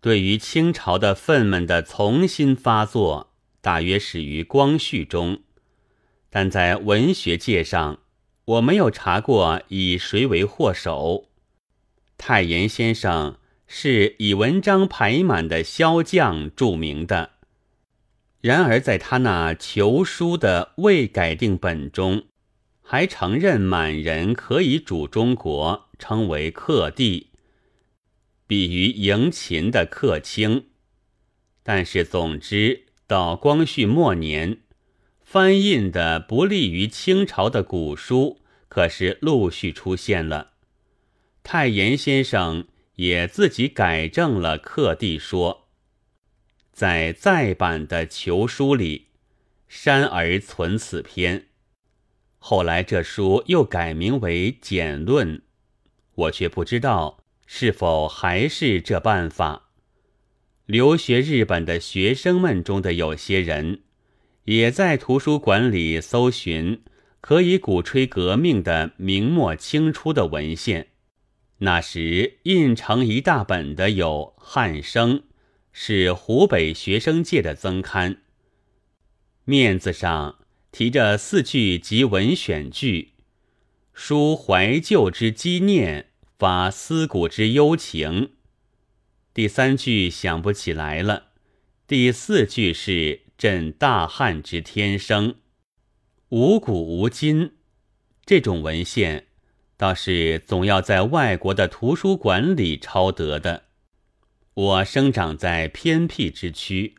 对于清朝的愤懑的重新发作，大约始于光绪中，但在文学界上，我没有查过以谁为祸首。太炎先生是以文章排满的骁将著名的，然而在他那求书的未改定本中，还承认满人可以主中国，称为克帝。比于迎秦的客卿，但是总之到光绪末年，翻印的不利于清朝的古书，可是陆续出现了。太炎先生也自己改正了刻地说，在再版的求书里，删而存此篇。后来这书又改名为简论，我却不知道。是否还是这办法？留学日本的学生们中的有些人，也在图书馆里搜寻可以鼓吹革命的明末清初的文献。那时印成一大本的有《汉生》，是湖北学生界的增刊，面子上提着四句集文选句，抒怀旧之积念。发思古之幽情。第三句想不起来了。第四句是朕大汉之天生，无古无今。这种文献倒是总要在外国的图书馆里抄得的。我生长在偏僻之区，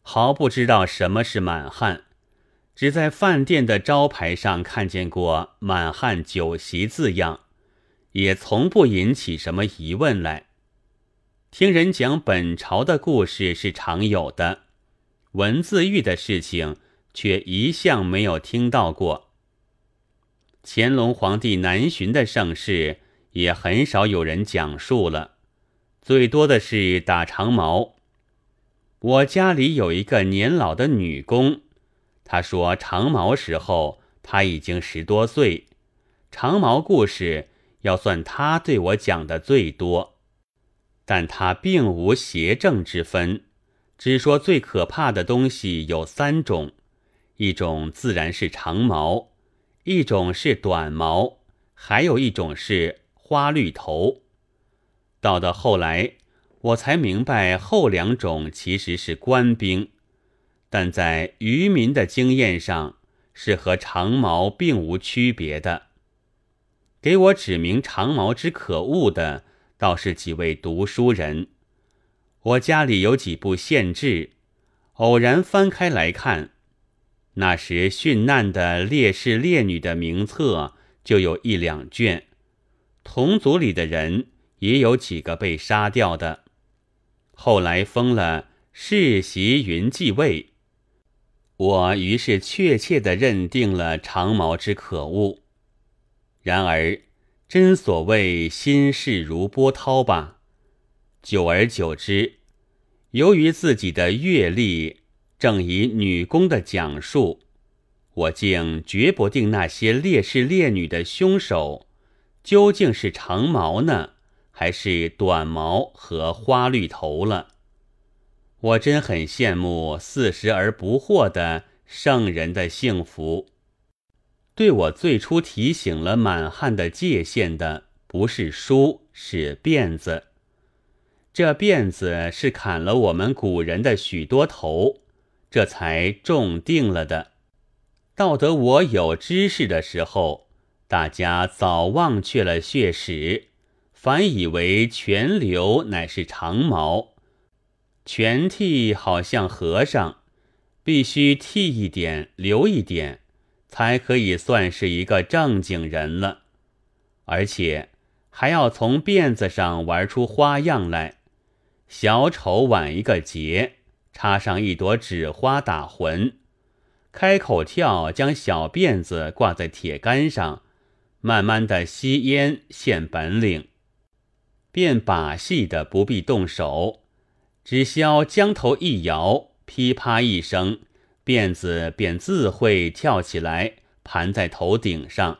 毫不知道什么是满汉，只在饭店的招牌上看见过“满汉酒席”字样。也从不引起什么疑问来。听人讲本朝的故事是常有的，文字狱的事情却一向没有听到过。乾隆皇帝南巡的盛世也很少有人讲述了，最多的是打长矛。我家里有一个年老的女工，她说长矛时候她已经十多岁，长矛故事。要算他对我讲的最多，但他并无邪正之分，只说最可怕的东西有三种：一种自然是长毛，一种是短毛，还有一种是花绿头。到的后来，我才明白后两种其实是官兵，但在渔民的经验上是和长毛并无区别的。给我指明长矛之可恶的，倒是几位读书人。我家里有几部县志，偶然翻开来看，那时殉难的烈士烈女的名册就有一两卷，同族里的人也有几个被杀掉的。后来封了世袭云继位，我于是确切地认定了长矛之可恶。然而，真所谓心事如波涛吧。久而久之，由于自己的阅历正以女工的讲述，我竟决不定那些烈士烈女的凶手究竟是长毛呢，还是短毛和花绿头了。我真很羡慕四十而不惑的圣人的幸福。对我最初提醒了满汉的界限的，不是书，是辫子。这辫子是砍了我们古人的许多头，这才重定了的。到得我有知识的时候，大家早忘却了血史，反以为全留乃是长毛，全剃好像和尚，必须剃一点，留一点。才可以算是一个正经人了，而且还要从辫子上玩出花样来。小丑挽一个结，插上一朵纸花打魂，开口跳，将小辫子挂在铁杆上，慢慢的吸烟现本领，变把戏的不必动手，只消将头一摇，噼啪一声。辫子便自会跳起来，盘在头顶上。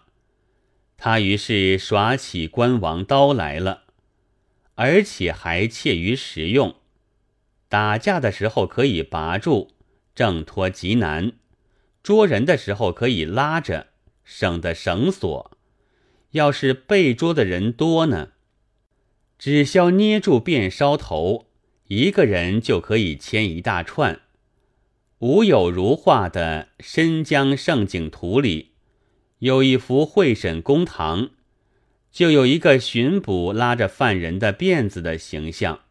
他于是耍起关王刀来了，而且还切于实用。打架的时候可以拔住，挣脱极难；捉人的时候可以拉着，省得绳索。要是被捉的人多呢，只消捏住便梢头，一个人就可以牵一大串。吾有如画的《申江胜景图》里，有一幅会审公堂，就有一个巡捕拉着犯人的辫子的形象。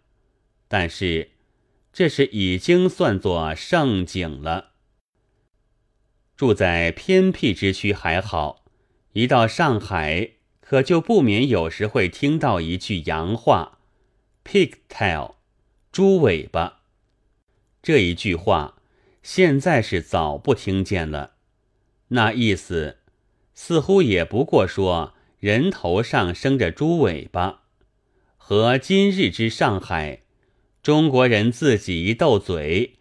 但是，这是已经算作盛景了。住在偏僻之区还好，一到上海，可就不免有时会听到一句洋话：“pigtail”，猪尾巴。这一句话。现在是早不听见了，那意思似乎也不过说人头上生着猪尾巴，和今日之上海，中国人自己一斗嘴，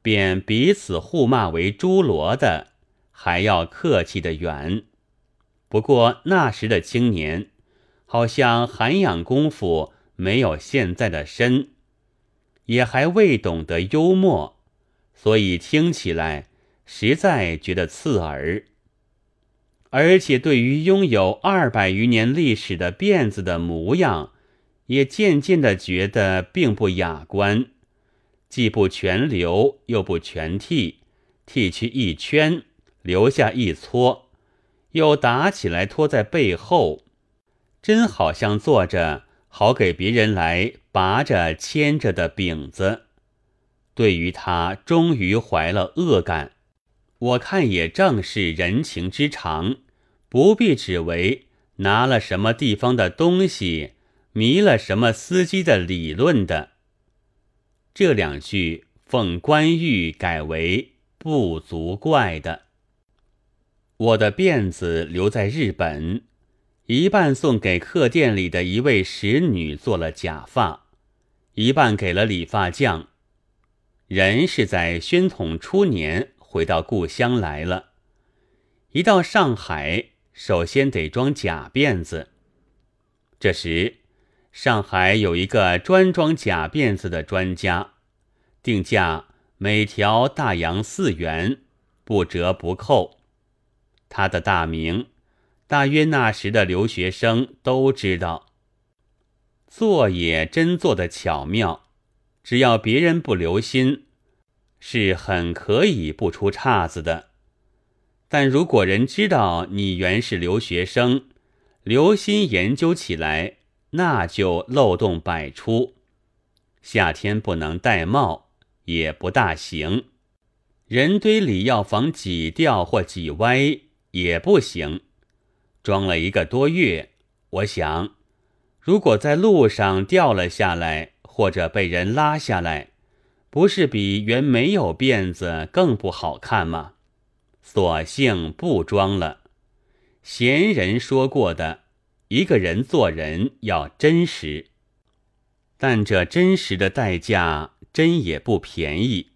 便彼此互骂为猪罗的，还要客气的远。不过那时的青年，好像涵养功夫没有现在的深，也还未懂得幽默。所以听起来实在觉得刺耳，而且对于拥有二百余年历史的辫子的模样，也渐渐的觉得并不雅观，既不全留又不全剃，剃去一圈，留下一撮，又打起来拖在背后，真好像坐着好给别人来拔着牵着的饼子。对于他，终于怀了恶感。我看也正是人情之常，不必只为拿了什么地方的东西，迷了什么司机的理论的。这两句奉关羽改为不足怪的。我的辫子留在日本，一半送给客店里的一位使女做了假发，一半给了理发匠。人是在宣统初年回到故乡来了，一到上海，首先得装假辫子。这时，上海有一个专装假辫子的专家，定价每条大洋四元，不折不扣。他的大名，大约那时的留学生都知道。做也真做的巧妙。只要别人不留心，是很可以不出岔子的。但如果人知道你原是留学生，留心研究起来，那就漏洞百出。夏天不能戴帽，也不大行；人堆里要防挤掉或挤歪，也不行。装了一个多月，我想，如果在路上掉了下来。或者被人拉下来，不是比原没有辫子更不好看吗？索性不装了。贤人说过的，一个人做人要真实，但这真实的代价真也不便宜。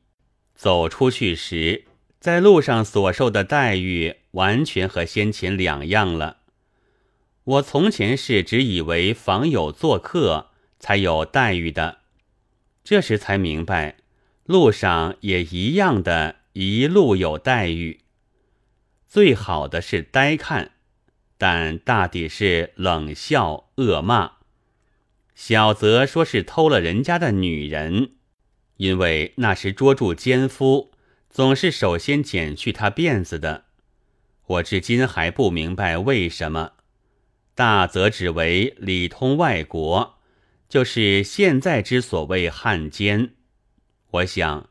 走出去时，在路上所受的待遇完全和先前两样了。我从前是只以为访友做客。才有待遇的，这时才明白，路上也一样的，一路有待遇。最好的是呆看，但大抵是冷笑恶骂。小则说是偷了人家的女人，因为那时捉住奸夫，总是首先剪去他辫子的。我至今还不明白为什么。大则只为里通外国。就是现在之所谓汉奸，我想，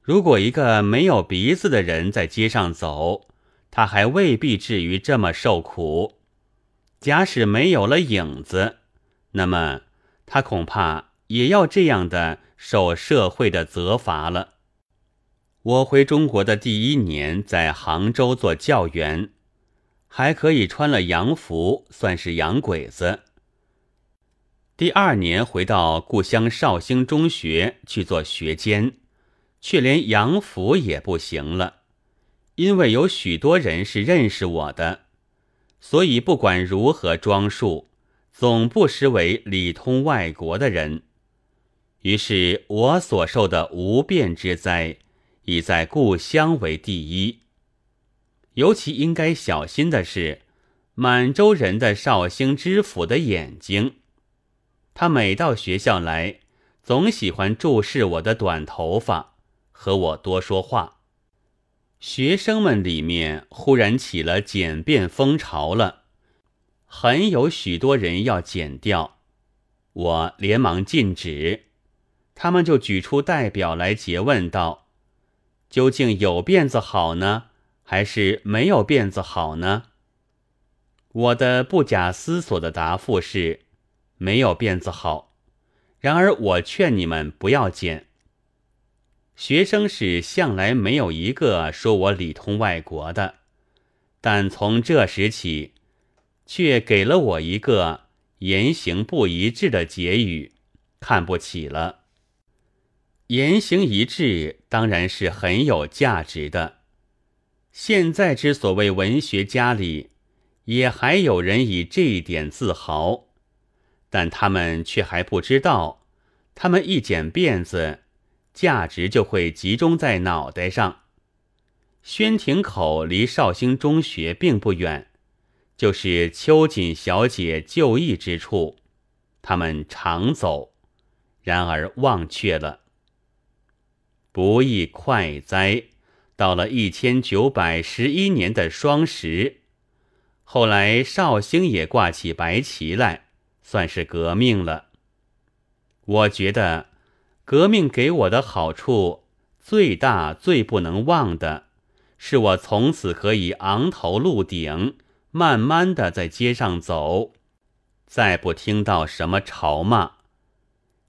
如果一个没有鼻子的人在街上走，他还未必至于这么受苦。假使没有了影子，那么他恐怕也要这样的受社会的责罚了。我回中国的第一年，在杭州做教员，还可以穿了洋服，算是洋鬼子。第二年回到故乡绍兴中学去做学监，却连洋服也不行了，因为有许多人是认识我的，所以不管如何装束，总不失为里通外国的人。于是我所受的无变之灾，已在故乡为第一。尤其应该小心的是，满洲人的绍兴知府的眼睛，他每到学校来，总喜欢注视我的短头发，和我多说话。学生们里面忽然起了剪辫风潮了，很有许多人要剪掉，我连忙禁止，他们就举出代表来诘问道：“究竟有辫子好呢，还是没有辫子好呢？”我的不假思索的答复是：“没有辫子好。”然而我劝你们不要剪。学生是向来没有一个说我里通外国的，但从这时起，却给了我一个言行不一致的结语，看不起了。言行一致当然是很有价值的。现在之所谓文学家里，也还有人以这一点自豪，但他们却还不知道，他们一剪辫子。价值就会集中在脑袋上。宣亭口离绍兴中学并不远，就是秋瑾小姐就义之处，他们常走，然而忘却了。不亦快哉！到了一千九百十一年的双十，后来绍兴也挂起白旗来，算是革命了。我觉得。革命给我的好处最大、最不能忘的，是我从此可以昂头露顶，慢慢的在街上走，再不听到什么嘲骂。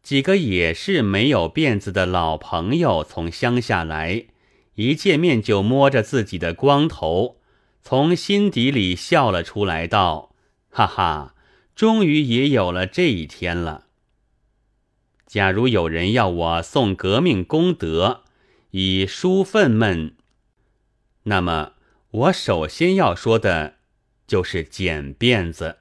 几个也是没有辫子的老朋友从乡下来，一见面就摸着自己的光头，从心底里笑了出来，道：“哈哈，终于也有了这一天了。”假如有人要我送革命功德以书愤懑，那么我首先要说的就是剪辫子。